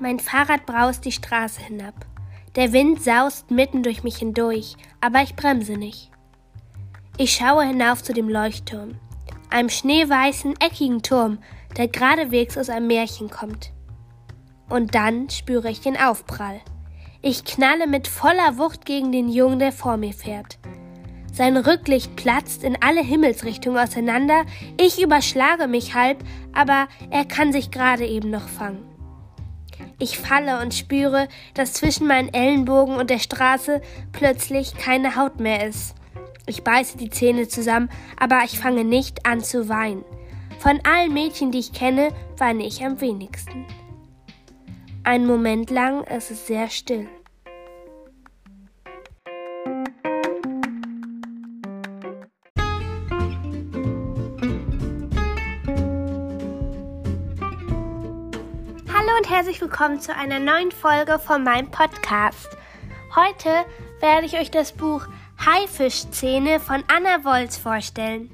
Mein Fahrrad braust die Straße hinab. Der Wind saust mitten durch mich hindurch, aber ich bremse nicht. Ich schaue hinauf zu dem Leuchtturm, einem schneeweißen, eckigen Turm, der geradewegs aus einem Märchen kommt. Und dann spüre ich den Aufprall. Ich knalle mit voller Wucht gegen den Jungen, der vor mir fährt. Sein Rücklicht platzt in alle Himmelsrichtungen auseinander, ich überschlage mich halb, aber er kann sich gerade eben noch fangen. Ich falle und spüre, dass zwischen meinen Ellenbogen und der Straße plötzlich keine Haut mehr ist. Ich beiße die Zähne zusammen, aber ich fange nicht an zu weinen. Von allen Mädchen, die ich kenne, weine ich am wenigsten. Einen Moment lang ist es sehr still. Und herzlich willkommen zu einer neuen Folge von meinem Podcast. Heute werde ich euch das Buch Haifischzähne von Anna Wolz vorstellen.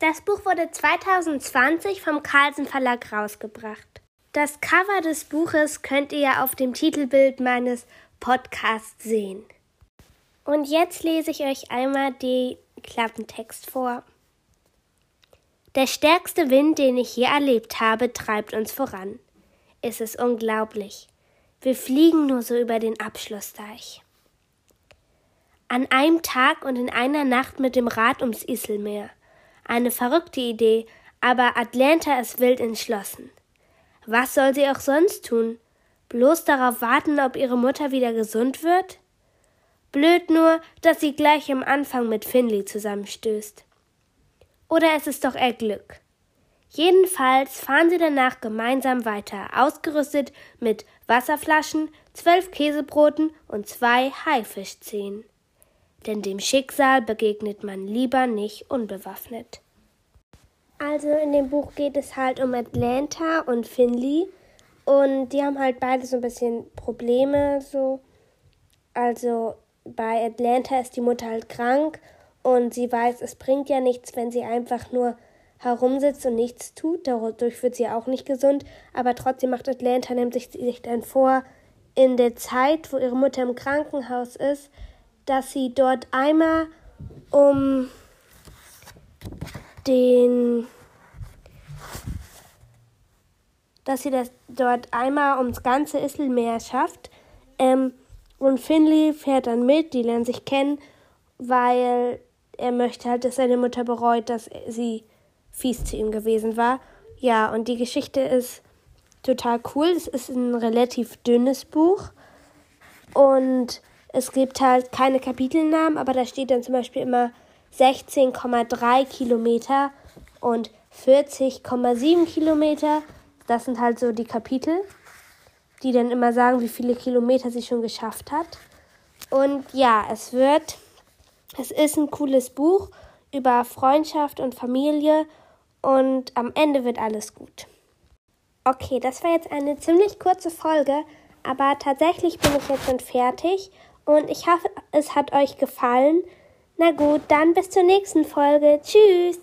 Das Buch wurde 2020 vom Carlsen Verlag rausgebracht. Das Cover des Buches könnt ihr auf dem Titelbild meines Podcasts sehen. Und jetzt lese ich euch einmal den Klappentext vor. Der stärkste Wind, den ich je erlebt habe, treibt uns voran. Es ist unglaublich. Wir fliegen nur so über den Abschlussdeich. An einem Tag und in einer Nacht mit dem Rad ums Iselmeer. Eine verrückte Idee, aber Atlanta ist wild entschlossen. Was soll sie auch sonst tun? Bloß darauf warten, ob ihre Mutter wieder gesund wird? Blöd nur, dass sie gleich am Anfang mit Finley zusammenstößt. Oder es ist doch eher Glück. Jedenfalls fahren sie danach gemeinsam weiter, ausgerüstet mit Wasserflaschen, zwölf Käsebroten und zwei Haifischzehen. Denn dem Schicksal begegnet man lieber nicht unbewaffnet. Also in dem Buch geht es halt um Atlanta und Finley und die haben halt beide so ein bisschen Probleme so. Also bei Atlanta ist die Mutter halt krank und sie weiß, es bringt ja nichts, wenn sie einfach nur herumsitzt und nichts tut. Dadurch wird sie auch nicht gesund. Aber trotzdem macht Atlanta nämlich sich dann vor, in der Zeit, wo ihre Mutter im Krankenhaus ist, dass sie dort einmal um den dass sie das dort einmal ums ganze Isselmeer schafft. Ähm, und Finley fährt dann mit, die lernen sich kennen, weil er möchte halt, dass seine Mutter bereut, dass sie fies zu ihm gewesen war. Ja, und die Geschichte ist total cool. Es ist ein relativ dünnes Buch und es gibt halt keine Kapitelnamen, aber da steht dann zum Beispiel immer 16,3 Kilometer und 40,7 Kilometer. Das sind halt so die Kapitel, die dann immer sagen, wie viele Kilometer sie schon geschafft hat. Und ja, es wird es ist ein cooles Buch über Freundschaft und Familie und am Ende wird alles gut. Okay, das war jetzt eine ziemlich kurze Folge, aber tatsächlich bin ich jetzt schon fertig und ich hoffe, es hat euch gefallen. Na gut, dann bis zur nächsten Folge. Tschüss!